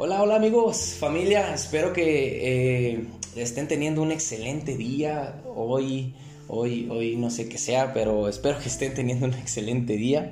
Hola, hola amigos, familia, espero que eh, estén teniendo un excelente día hoy, hoy, hoy no sé qué sea, pero espero que estén teniendo un excelente día.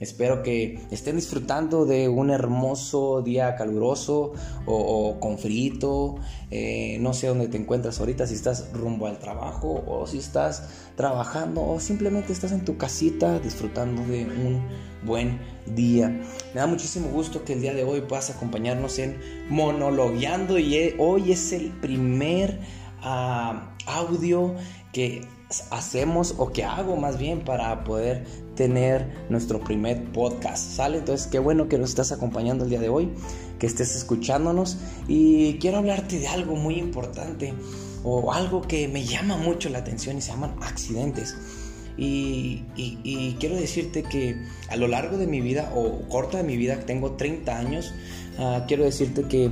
Espero que estén disfrutando de un hermoso día caluroso o, con frito. Eh, no sé dónde te encuentras ahorita, si estás rumbo al trabajo o si estás trabajando o simplemente estás en tu casita disfrutando de un buen día. Me da muchísimo gusto que el día de hoy puedas acompañarnos en monologueando y hoy es el primer ah, audio que hacemos o que hago más bien para poder tener nuestro primer podcast, ¿sale? Entonces, qué bueno que nos estás acompañando el día de hoy, que estés escuchándonos y quiero hablarte de algo muy importante o algo que me llama mucho la atención y se llaman accidentes. Y, quiero decirte que a lo largo de mi vida o corta de mi vida, tengo 30 años, ah, quiero decirte que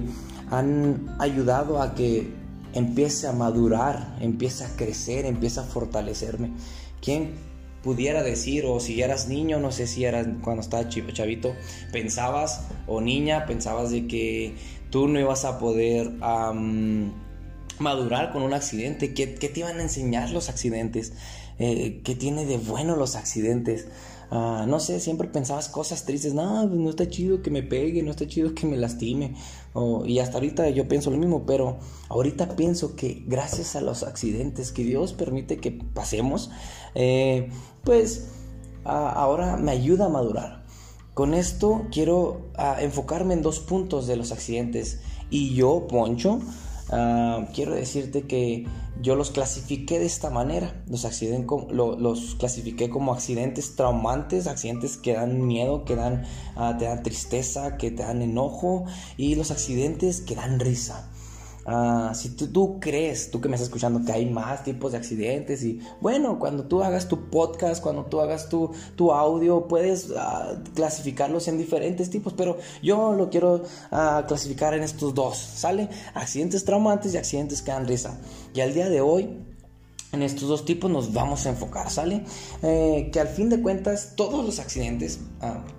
han ayudado a que empiece a madurar, empiece a crecer, empiece a fortalecerme. ¿Quién pudiera decir, o si eras niño, no sé si eras cuando estaba chavito, pensabas, o niña, pensabas de que tú no ibas a poder madurar con un accidente? ¿Qué, te iban a enseñar los accidentes? Eh, ¿Qué tiene de bueno los accidentes? Ah, no sé, siempre pensabas cosas tristes, no, pues no está chido que me pegue, no está chido que me lastime. y hasta ahorita yo pienso lo mismo, pero ahorita pienso que gracias a los accidentes que Dios permite que pasemos, eh, pues ahora me ayuda a madurar. Con esto quiero ah, enfocarme en dos puntos de los accidentes. Y yo, Poncho, Ah, quiero decirte que yo los clasifiqué de esta manera. Los, los clasifiqué como accidentes traumantes, accidentes que dan miedo, que dan, ah, te dan tristeza, que te dan enojo y los accidentes que dan risa. Ah, si tú, crees, tú que me estás escuchando, que hay más tipos de accidentes y bueno, cuando tú hagas tu podcast, cuando tú hagas tu, tu audio, puedes ah, clasificarlos en diferentes tipos, pero yo lo quiero ah, clasificar en estos dos, ¿sale? Accidentes traumantes y accidentes que dan risa. Y al día de hoy, en estos dos tipos nos vamos a enfocar, ¿sale? Eh, que al fin de cuentas todos los accidentes,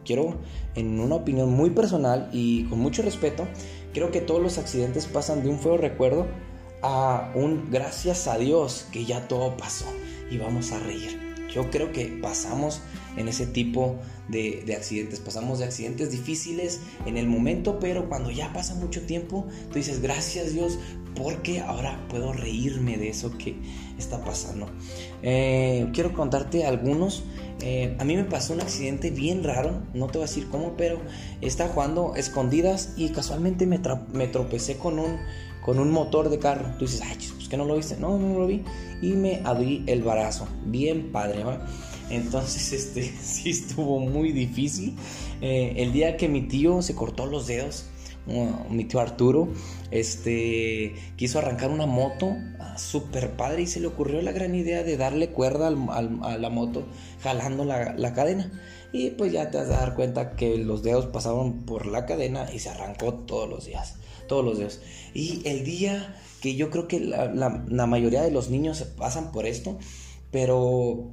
quiero en una opinión muy personal y con mucho respeto, Creo que todos los accidentes pasan de un feo recuerdo a un gracias a Dios que ya todo pasó y vamos a reír. Yo creo que pasamos en ese tipo de, accidentes, pasamos de accidentes difíciles en el momento, pero cuando ya pasa mucho tiempo, tú dices, gracias Dios, porque ahora puedo reírme de eso que está pasando. Eh, quiero contarte algunos. Eh, a mí me pasó un accidente bien raro, no te voy a decir cómo, pero estaba jugando escondidas y casualmente me, tropecé con un, con un motor de carro. Tú dices, ay, pues que no lo viste. No, no lo vi y me abrí el brazo. Bien padre. Entonces, este sí estuvo muy difícil. Eh, el día que mi tío se cortó los dedos, mi tío Arturo, este, quiso arrancar una moto ah, super padre y se le ocurrió la gran idea de darle cuerda a la moto jalando la, la, cadena. Y pues ya te vas a dar cuenta que los dedos pasaron por la cadena y se arrancó todos los días, todos los dedos. Y el día que yo creo que la, mayoría de los niños pasan por esto, pero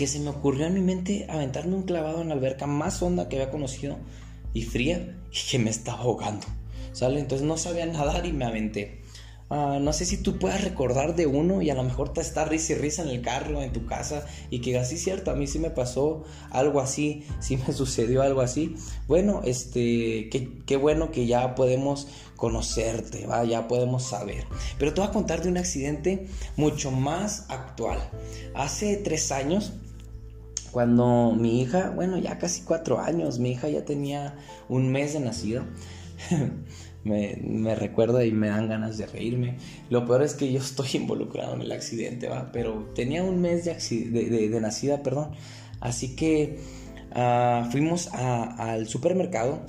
que se me ocurrió en mi mente aventarme un clavado en la alberca más honda que había conocido y fría y que me estaba ahogando. ¿Sale? Entonces no sabía nadar y me aventé. Ah, no sé si tú puedas recordar de uno y a lo mejor te está risa y risa en el carro, en tu casa y que así cierto, a mí sí me pasó algo así, sí me sucedió algo así. Bueno, este, qué, bueno que ya podemos conocerte, ¿va? ya podemos saber. Pero te voy a contar de un accidente mucho más actual. Hace tres años, cuando mi hija, bueno, ya casi cuatro años, mi hija ya tenía un mes de nacido. me, recuerda y me dan ganas de reírme. Lo peor es que yo estoy involucrado en el accidente, ¿va? Pero tenía un mes de, de, nacida, perdón. Así que ah, fuimos al supermercado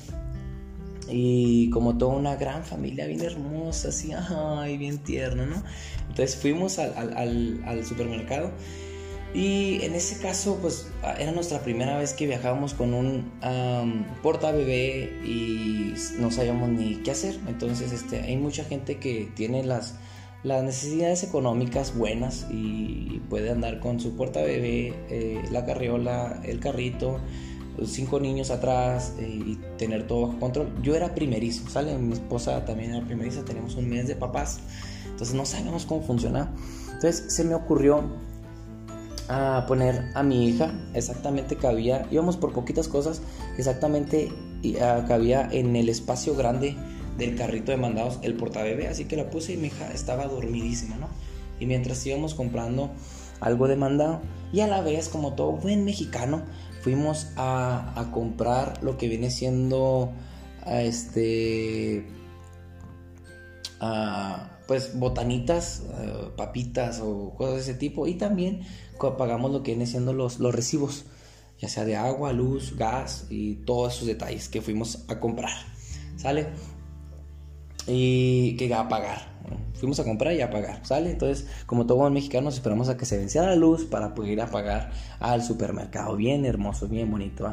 y como toda una gran familia bien hermosa, así, ay, bien tierno, ¿no? Entonces fuimos al, al, al supermercado y en ese caso, pues era nuestra primera vez que viajábamos con un porta bebé y no sabíamos ni qué hacer. Entonces, este, hay mucha gente que tiene las, las necesidades económicas buenas y puede andar con su porta bebé, eh, la carriola, el carrito, cinco niños atrás eh, y tener todo bajo control. Yo era primerizo, ¿sale? Mi esposa también era primeriza, tenemos un mes de papás, entonces no sabíamos cómo funciona. Entonces se me ocurrió a poner a mi hija exactamente cabía, íbamos por poquitas cosas, exactamente cabía en el espacio grande del carrito de mandados el portabebé, así que la puse y mi hija estaba dormidísima, ¿no? Y mientras íbamos comprando algo de mandado y a la vez, como todo buen mexicano, fuimos a, comprar lo que viene siendo a este pues botanitas, eh, papitas o cosas de ese tipo y también pagamos lo que viene siendo los, los recibos, ya sea de agua, luz, gas y todos esos detalles que fuimos a comprar. ¿Sale? Y que a pagar. Fuimos a comprar y a pagar, ¿sale? Entonces, como todo buen mexicano, esperamos a que se venciera la luz para poder ir a pagar al supermercado. Bien hermoso, bien bonito,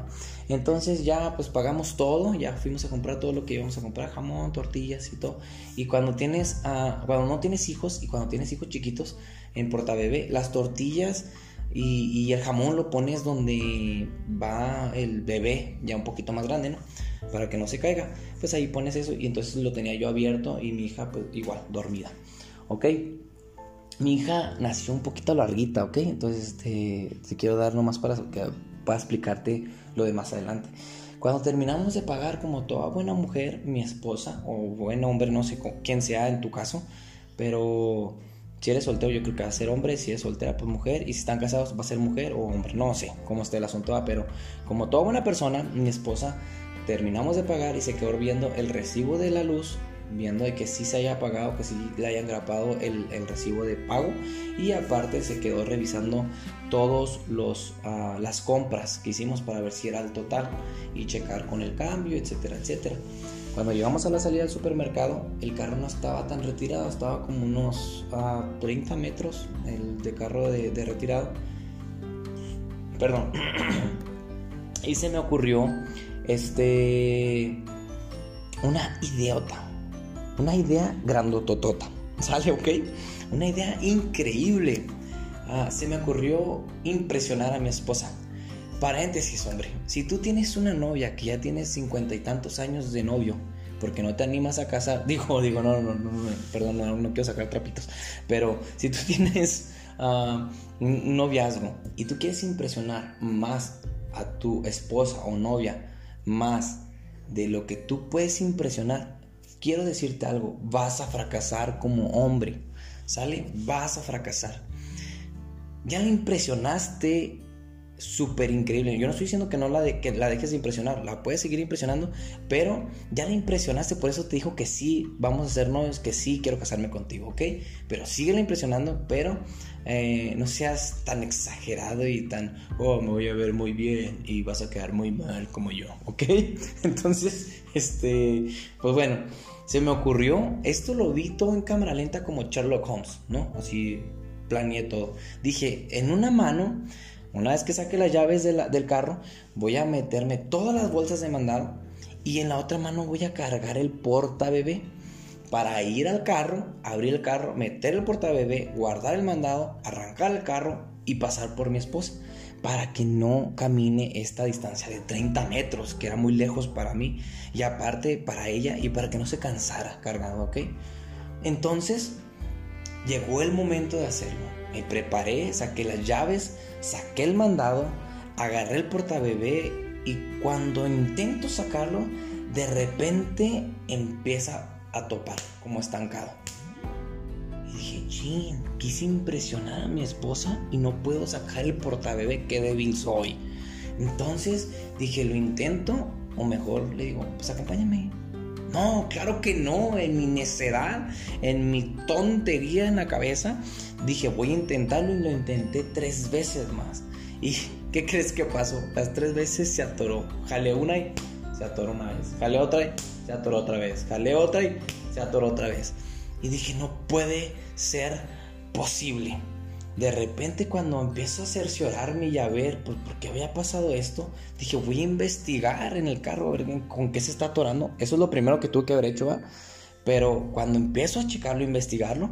Entonces ya pues pagamos todo, ya fuimos a comprar todo lo que íbamos a comprar, jamón, tortillas y todo. Y cuando tienes, uh, cuando no tienes hijos y cuando tienes hijos chiquitos en portabebé, las tortillas y, el jamón lo pones donde va el bebé, ya un poquito más grande, ¿no? para que no se caiga. Pues ahí pones eso y entonces lo tenía yo abierto y mi hija pues igual dormida. ¿Ok? Mi hija nació un poquito larguita, ¿ok? Entonces este, te quiero dar nomás para, para explicarte lo de más adelante. Cuando terminamos de pagar como toda buena mujer, mi esposa o buen hombre, no sé quién sea en tu caso, pero si eres soltero yo creo que va a ser hombre, si eres soltera pues mujer y si están casados va a ser mujer o hombre, no sé cómo esté el asunto, pero como toda buena persona, mi esposa terminamos de pagar y se quedó viendo el recibo de la luz, viendo de que sí se haya pagado, que sí le hayan grapado el, recibo de pago y aparte se quedó revisando todos los ah, las compras que hicimos para ver si era el total y checar con el cambio, etcétera, etcétera. Cuando llegamos a la salida del supermercado, el carro no estaba tan retirado, estaba como unos 30 ah, metros el de carro de, de retirado. Perdón. y se me ocurrió este, una idiota, una idea grandototota, ¿sale? ¿Ok? Una idea increíble. Ah, se me ocurrió impresionar a mi esposa. Paréntesis, hombre, si tú tienes una novia que ya tiene cincuenta y tantos años de novio, porque no te animas a casar, digo, digo, no, no, no, no perdón, no, quiero sacar trapitos, pero si tú tienes ah, un noviazgo y tú quieres impresionar más a tu esposa o novia más de lo que tú puedes impresionar, quiero decirte algo, vas a fracasar como hombre, ¿sale? Vas a fracasar. Ya impresionaste súper increíble. Yo no estoy diciendo que no la, de, que la dejes de impresionar, la puedes seguir impresionando, pero ya la impresionaste, por eso te dijo que sí, vamos a ser novios, que sí, quiero casarme contigo, ¿ok? Pero síguela impresionando, pero eh, no seas tan exagerado y tan, oh, me voy a ver muy bien y vas a quedar muy mal como yo, ¿ok? Entonces, este, pues bueno, se me ocurrió, esto lo vi todo en cámara lenta como Sherlock Holmes, ¿no? Así planeé todo. Dije, en una mano una vez que saque las llaves del carro, voy a meterme todas las bolsas de mandado y en la otra mano voy a cargar el porta bebé para ir al carro, abrir el carro, meter el porta bebé, guardar el mandado, arrancar el carro y pasar por mi esposa para que no camine esta distancia de 30 metros, que era muy lejos para mí, y aparte para ella y para que no se cansara cargando, ¿ok? Entonces, llegó el momento de hacerlo. Me preparé, saqué las llaves, saqué el mandado, agarré el portabebé y cuando intento sacarlo, de repente empieza a topar como estancado. Y dije, chin, quise impresionar a mi esposa y no puedo sacar el portabebé, qué débil soy. Entonces dije, lo intento o mejor le digo, pues acompáñame. No, claro que no, en mi necedad, en mi tontería en la cabeza, dije voy a intentarlo y lo intenté tres veces más. ¿Y qué crees que pasó? Las tres veces se atoró. Jale una y se atoró una vez. Jale otra y se atoró otra vez. Jale otra y se atoró otra vez. Y dije, no puede ser posible. De repente cuando empiezo a cerciorarme y a ver pues, por qué había pasado esto, dije, voy a investigar en el carro a ver con qué se está atorando. Eso es lo primero que tuve que haber hecho, ¿va? Pero cuando empiezo a checarlo, investigarlo,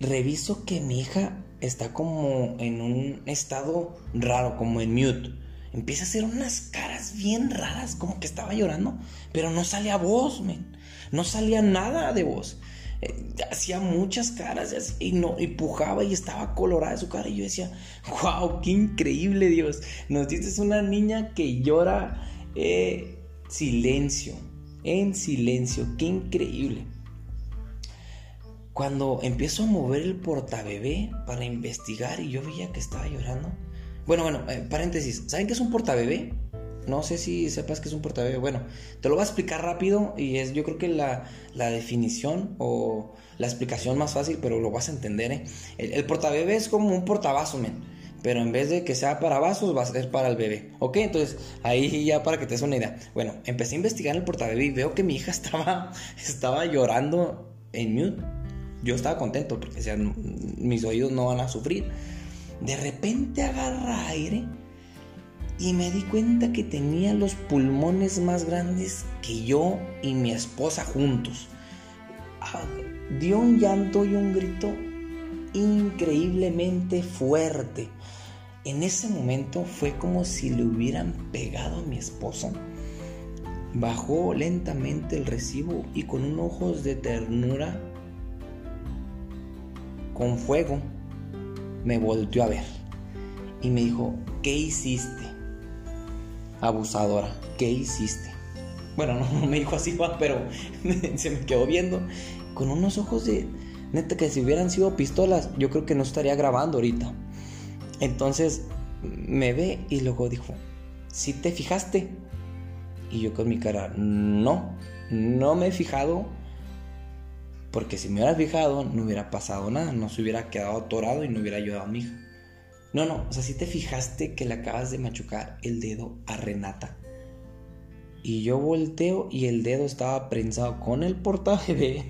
reviso que mi hija está como en un estado raro, como en mute. empieza a hacer unas caras bien raras, como que estaba llorando, pero no salía voz, men. No salía nada de voz. Eh, hacía muchas caras y no y pujaba y estaba colorada su cara y yo decía, wow, qué increíble Dios. Nos dices una niña que llora eh, silencio, en silencio, qué increíble. Cuando empiezo a mover el portabebé para investigar y yo veía que estaba llorando. Bueno, bueno, eh, paréntesis, ¿saben qué es un portabebé? No sé si sepas que es un portabebé. Bueno, te lo voy a explicar rápido y es yo creo que la, definición o la explicación más fácil, pero lo vas a entender. ¿eh? El, el es como un portavasos. Pero en vez de que sea para vasos, va a ser para el bebé. ¿Ok? Entonces, ahí ya para que te des una idea. Bueno, empecé a investigar el portabebé y veo que mi hija estaba, estaba llorando en mute. Yo estaba contento porque decían, mis oídos no van a sufrir. De repente agarra aire y me di cuenta que tenía los pulmones más grandes que yo y mi esposa juntos. Ah, dio un llanto y un grito increíblemente fuerte. En ese momento fue como si le hubieran pegado a mi esposa. Bajó lentamente el recibo y con un ojos de ternura, con fuego, me volteó a ver y me dijo, ¿qué hiciste? Abusadora, ¿qué hiciste? Bueno, no, me dijo así, pero se me quedó viendo con unos ojos de, neta, que si hubieran sido pistolas, yo creo que no estaría grabando ahorita. Entonces me ve y luego dijo, ¿si te fijaste? Y yo con mi cara, no, no me he fijado. Porque si me hubiera fijado, no hubiera pasado nada, no se hubiera quedado atorado y no hubiera ayudado a mi hija. No, no, o sea, si te fijaste que le acabas de machucar el dedo a Renata. Y yo volteo y el dedo estaba prensado con el portabebé.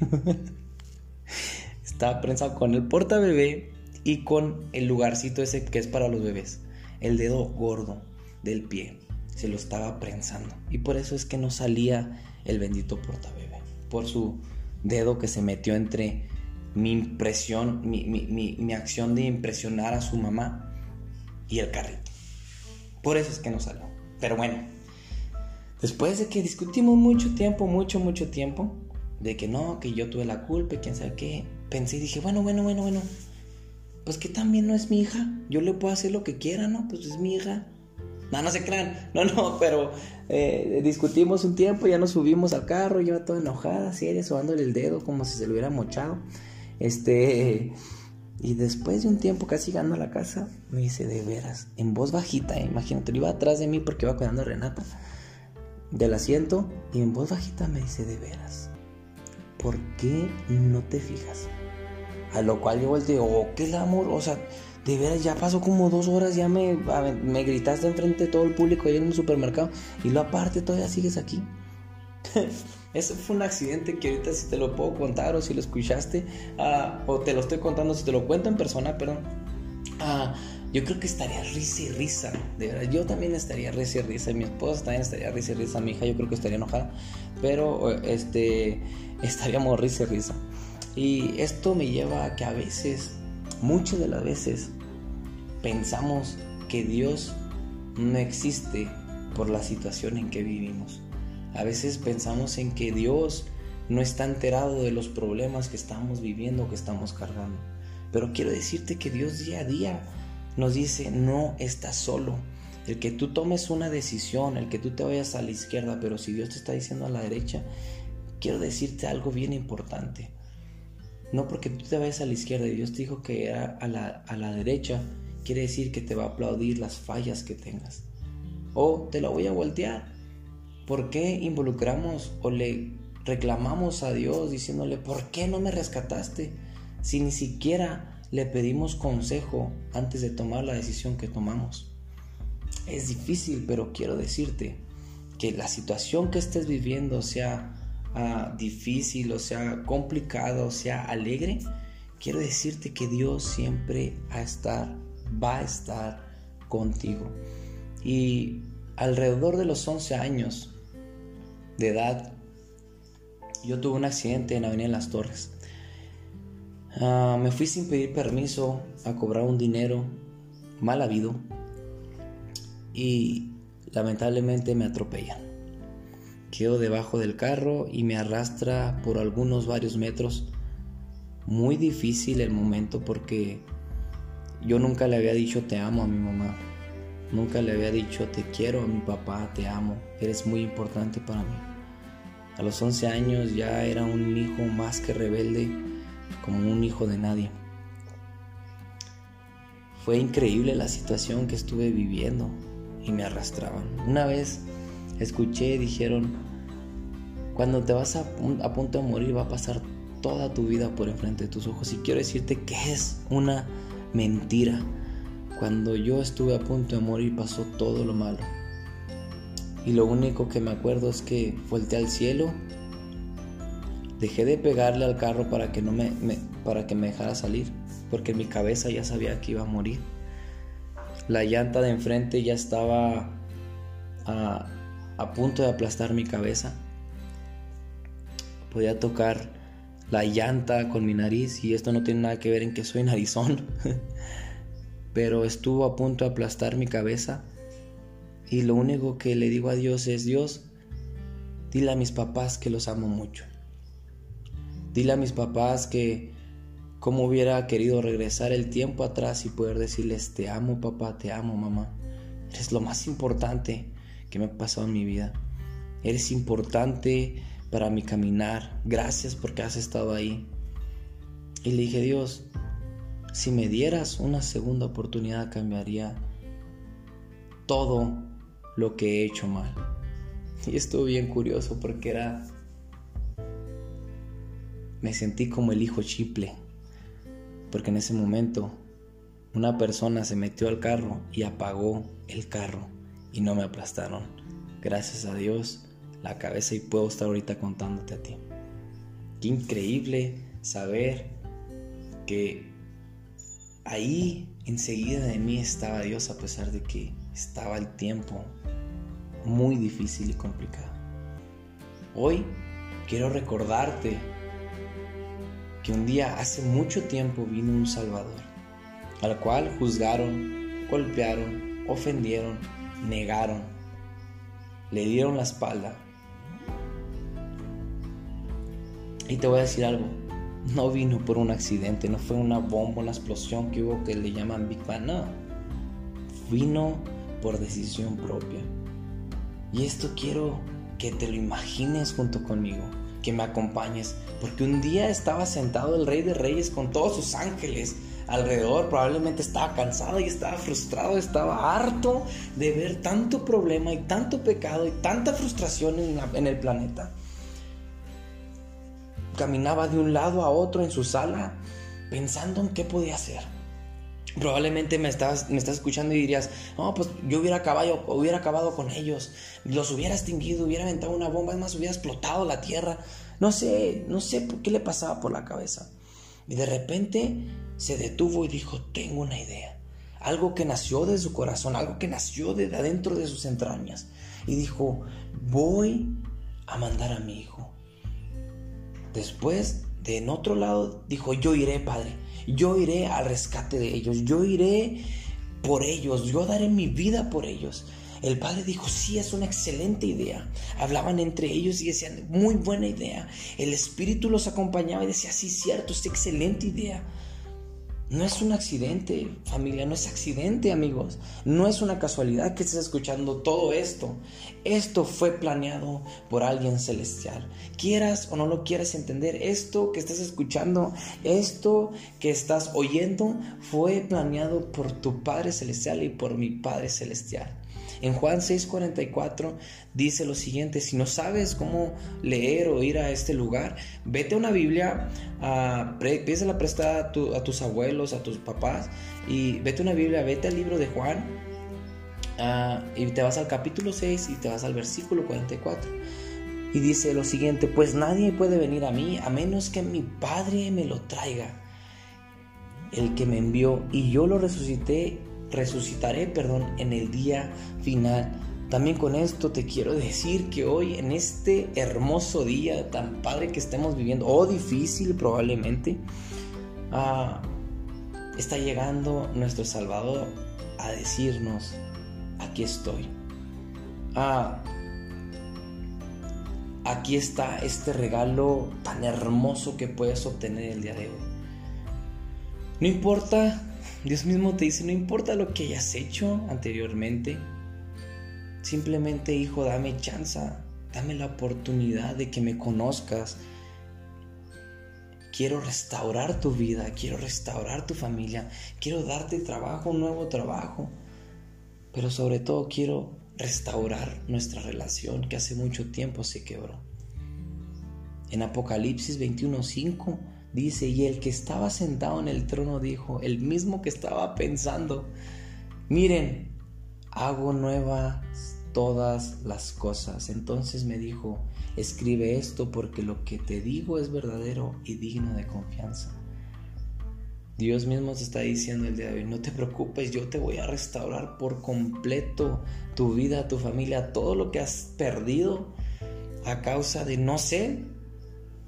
estaba prensado con el portabebé y con el lugarcito ese que es para los bebés. El dedo gordo del pie. Se lo estaba prensando. Y por eso es que no salía el bendito portabebé. Por su dedo que se metió entre mi impresión, mi, mi acción de impresionar a su mamá y el carrito. Por eso es que no salió. Pero bueno, después de que discutimos mucho tiempo, mucho, mucho tiempo, de que no, que yo tuve la culpa quién sabe qué, pensé y dije, bueno, bueno, bueno, bueno, pues que también no es mi hija, yo le puedo hacer lo que quiera, ¿no? Pues es mi hija. No, no se crean, no, no, pero eh, discutimos un tiempo, ya nos subimos al carro, yo toda enojada, seria, sobándole el dedo como si se lo hubiera mochado. Este, y después de un tiempo casi llegando la casa, me dice, de veras, en voz bajita, eh, imagínate, iba atrás de mí porque iba cuidando a Renata del asiento y en voz bajita me dice, de veras, ¿por qué no te fijas? A lo cual yo volteo, oh, qué amor, o sea, de veras, ya pasó como dos horas, ya me, me gritaste enfrente de todo el público ahí en el supermercado y lo aparte todavía sigues aquí. Eso fue un accidente que ahorita si te lo puedo contar o si lo escuchaste ah, o te lo estoy contando, si te lo cuento en persona, perdón. Ah, yo creo que estaría risa y risa, de verdad. Yo también estaría risa y risa, mi esposa también estaría risa y risa, mi hija yo creo que estaría enojada, pero este estaríamos risa y risa. Y esto me lleva a que a veces, muchas de las veces, pensamos que Dios no existe por la situación en que vivimos. A veces pensamos en que Dios no está enterado de los problemas que estamos viviendo, que estamos cargando. Pero quiero decirte que Dios día a día nos dice, no estás solo. El que tú tomes una decisión, el que tú te vayas a la izquierda, pero si Dios te está diciendo a la derecha, quiero decirte algo bien importante. No porque tú te vayas a la izquierda y Dios te dijo que era a la, a la derecha, quiere decir que te va a aplaudir las fallas que tengas. O te la voy a voltear ¿Por qué involucramos o le reclamamos a Dios diciéndole, ¿por qué no me rescataste? Si ni siquiera le pedimos consejo antes de tomar la decisión que tomamos. Es difícil, pero quiero decirte que la situación que estés viviendo sea ah, difícil o sea complicada o sea alegre, quiero decirte que Dios siempre a estar, va a estar contigo. Y alrededor de los 11 años, de edad, yo tuve un accidente en Avenida Las Torres. Ah, me fui sin pedir permiso a cobrar un dinero mal habido y lamentablemente me atropellan. Quedo debajo del carro y me arrastra por algunos varios metros. Muy difícil el momento porque yo nunca le había dicho te amo a mi mamá. Nunca le había dicho te quiero a mi papá, te amo, eres muy importante para mí. A los 11 años ya era un hijo más que rebelde, como un hijo de nadie. Fue increíble la situación que estuve viviendo y me arrastraban. Una vez escuché, dijeron, cuando te vas a, a, punto de morir va a pasar toda tu vida por enfrente de tus ojos. Y quiero decirte que es una mentira. Cuando yo estuve a punto de morir pasó todo lo malo. Y lo único que me acuerdo es que volteé al cielo, dejé de pegarle al carro para que, no me, para que me dejara salir porque mi cabeza ya sabía que iba a morir. La llanta de enfrente ya estaba a, a punto de aplastar mi cabeza. Podía tocar la llanta con mi nariz y esto no tiene nada que ver en que soy narizón. Pero estuvo a punto de aplastar mi cabeza y lo único que le digo a Dios es Dios, dile a mis papás que los amo mucho. Dile a mis papás que Cómo hubiera querido regresar el tiempo atrás y poder decirles, te amo papá, te amo mamá. Eres lo más importante que me ha pasado en mi vida. Eres importante para mi caminar. Gracias porque has estado ahí. Y le dije, Dios, si me dieras una segunda oportunidad cambiaría todo lo que he hecho mal. Y estuvo bien curioso porque era... Me sentí como el hijo chiple porque en ese momento una persona se metió al carro y apagó el carro y no me aplastaron. Gracias a Dios, la cabeza y puedo estar ahorita contándote a ti. Qué increíble saber que ahí enseguida de mí estaba Dios a pesar de que estaba el tiempo muy difícil y complicado. Hoy quiero recordarte que un día hace mucho tiempo vino un Salvador, al cual juzgaron, golpearon, ofendieron, negaron, le dieron la espalda. Y te voy a decir algo, no vino por un accidente, no fue una bomba, una explosión que hubo que le llaman Big Bang, no. Vino por decisión propia. Y esto quiero que te lo imagines junto conmigo que me acompañes, porque un día estaba sentado el Rey de Reyes con todos sus ángeles alrededor, probablemente estaba cansado y estaba frustrado, estaba harto de ver tanto problema y tanto pecado y tanta frustración en, en el planeta. Caminaba de un lado a otro en su sala pensando en qué podía hacer. Probablemente me estás, me estás escuchando y dirías, no, pues yo hubiera acabado, hubiera acabado con ellos, los hubiera extinguido, hubiera aventado una bomba, es más, hubiera explotado la tierra. No sé, no sé por qué le pasaba por la cabeza. Y de repente se detuvo y dijo, tengo una idea. Algo que nació de su corazón, algo que nació de adentro de sus entrañas. Y dijo, voy a mandar a mi hijo. Después, de en otro lado, dijo, yo iré, Padre yo iré al rescate de ellos, yo iré por ellos, yo daré mi vida por ellos. El padre dijo, sí, es una excelente idea. Hablaban entre ellos y decían, muy buena idea. El espíritu los acompañaba y decía, sí, cierto, es excelente idea. No es un accidente, familia, no es accidente, amigos. No es una casualidad que estés escuchando todo esto. Esto fue planeado por alguien celestial. Quieras o no lo quieras entender, esto que estás escuchando, esto que estás oyendo, fue planeado por tu Padre Celestial y por mi Padre Celestial. En Juan 6:44 dice lo siguiente, si no sabes cómo leer o ir a este lugar, vete a una Biblia, uh, pídesela prestada a, tus abuelos, a tus papás, y vete a una Biblia, vete al libro de Juan, ah, y te vas al capítulo 6 y te vas al versículo 44. Y dice lo siguiente, pues nadie puede venir a mí a menos que mi Padre me lo traiga, el que me envió, y yo lo resucité resucitaré, perdón, en el día final. También con esto te quiero decir que hoy, en este hermoso día tan padre que estemos viviendo, o difícil probablemente, ah, está llegando nuestro Salvador a decirnos, aquí estoy. ah, aquí está este regalo tan hermoso que puedes obtener el día de hoy. No importa, Dios mismo te dice, no importa lo que hayas hecho anteriormente, simplemente hijo, dame chance, dame la oportunidad de que me conozcas. Quiero restaurar tu vida, quiero restaurar tu familia, quiero darte trabajo, un nuevo trabajo, pero sobre todo quiero restaurar nuestra relación que hace mucho tiempo se quebró. En Apocalipsis 21:5 dice, y el que estaba sentado en el trono dijo, el mismo que estaba pensando, miren, hago nuevas todas las cosas. Entonces me dijo, escribe esto porque lo que te digo es verdadero y digno de confianza. Dios mismo te está diciendo el día de hoy, no te preocupes, yo te voy a restaurar por completo tu vida, tu familia, todo lo que has perdido a causa de no sé,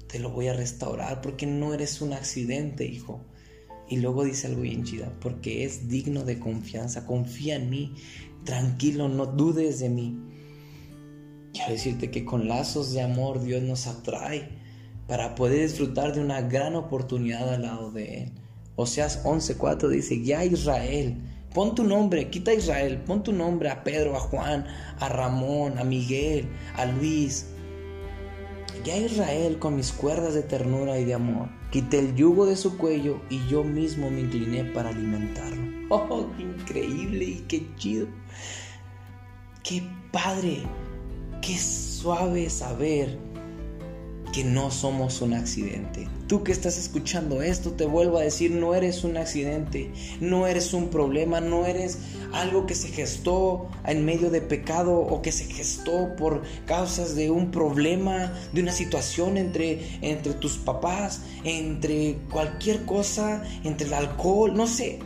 te lo voy a restaurar porque no eres un accidente, hijo. Y luego dice algo bien chida, porque es digno de confianza, confía en mí, tranquilo, no dudes de mí. Quiero decirte que con lazos de amor Dios nos atrae para poder disfrutar de una gran oportunidad al lado de Él. Oseas 11:4 dice, ya Israel, pon tu nombre, quita Israel, pon tu nombre a Pedro, a Juan, a Ramón, a Miguel, a Luis. Ya Israel con mis cuerdas de ternura y de amor, quité el yugo de su cuello y yo mismo me incliné para alimentarlo. ¡Oh, qué increíble y qué chido! ¡Qué padre! ¡Qué suave saber que no somos un accidente. Tú que estás escuchando esto, te vuelvo a decir, no eres un accidente, no eres un problema, no eres algo que se gestó en medio de pecado o que se gestó por causas de un problema, de una situación entre, entre tus papás, entre cualquier cosa, entre el alcohol, no sé.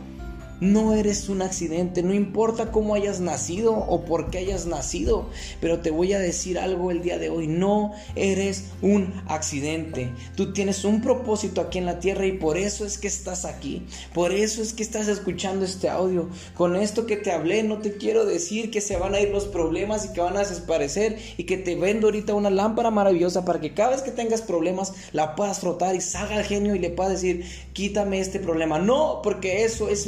No eres un accidente, no importa cómo hayas nacido o por qué hayas nacido, pero te voy a decir algo el día de hoy, no eres un accidente. Tú tienes un propósito aquí en la tierra y por eso es que estás aquí, por eso es que estás escuchando este audio. Con esto que te hablé, no te quiero decir que se van a ir los problemas y que van a desaparecer y que te vendo ahorita una lámpara maravillosa para que cada vez que tengas problemas la puedas frotar y salga el genio y le puedas decir, quítame este problema. No, porque eso es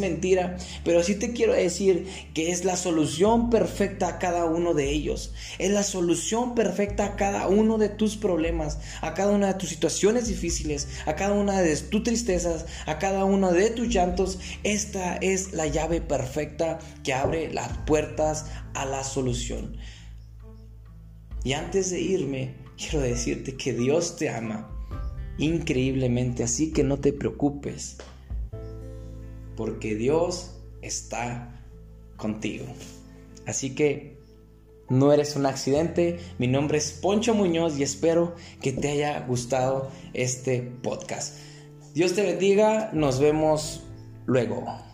pero sí te quiero decir que es la solución perfecta a cada uno de ellos. Es la solución perfecta a cada uno de tus problemas, a cada una de tus situaciones difíciles, a cada una de tus tristezas, a cada uno de tus llantos. Esta es la llave perfecta que abre las puertas a la solución. Y antes de irme, quiero decirte que Dios te ama increíblemente, así que no te preocupes porque Dios está contigo. Así que no eres un accidente. Mi nombre es Poncho Muñoz y espero que te haya gustado este podcast. Dios te bendiga. Nos vemos luego.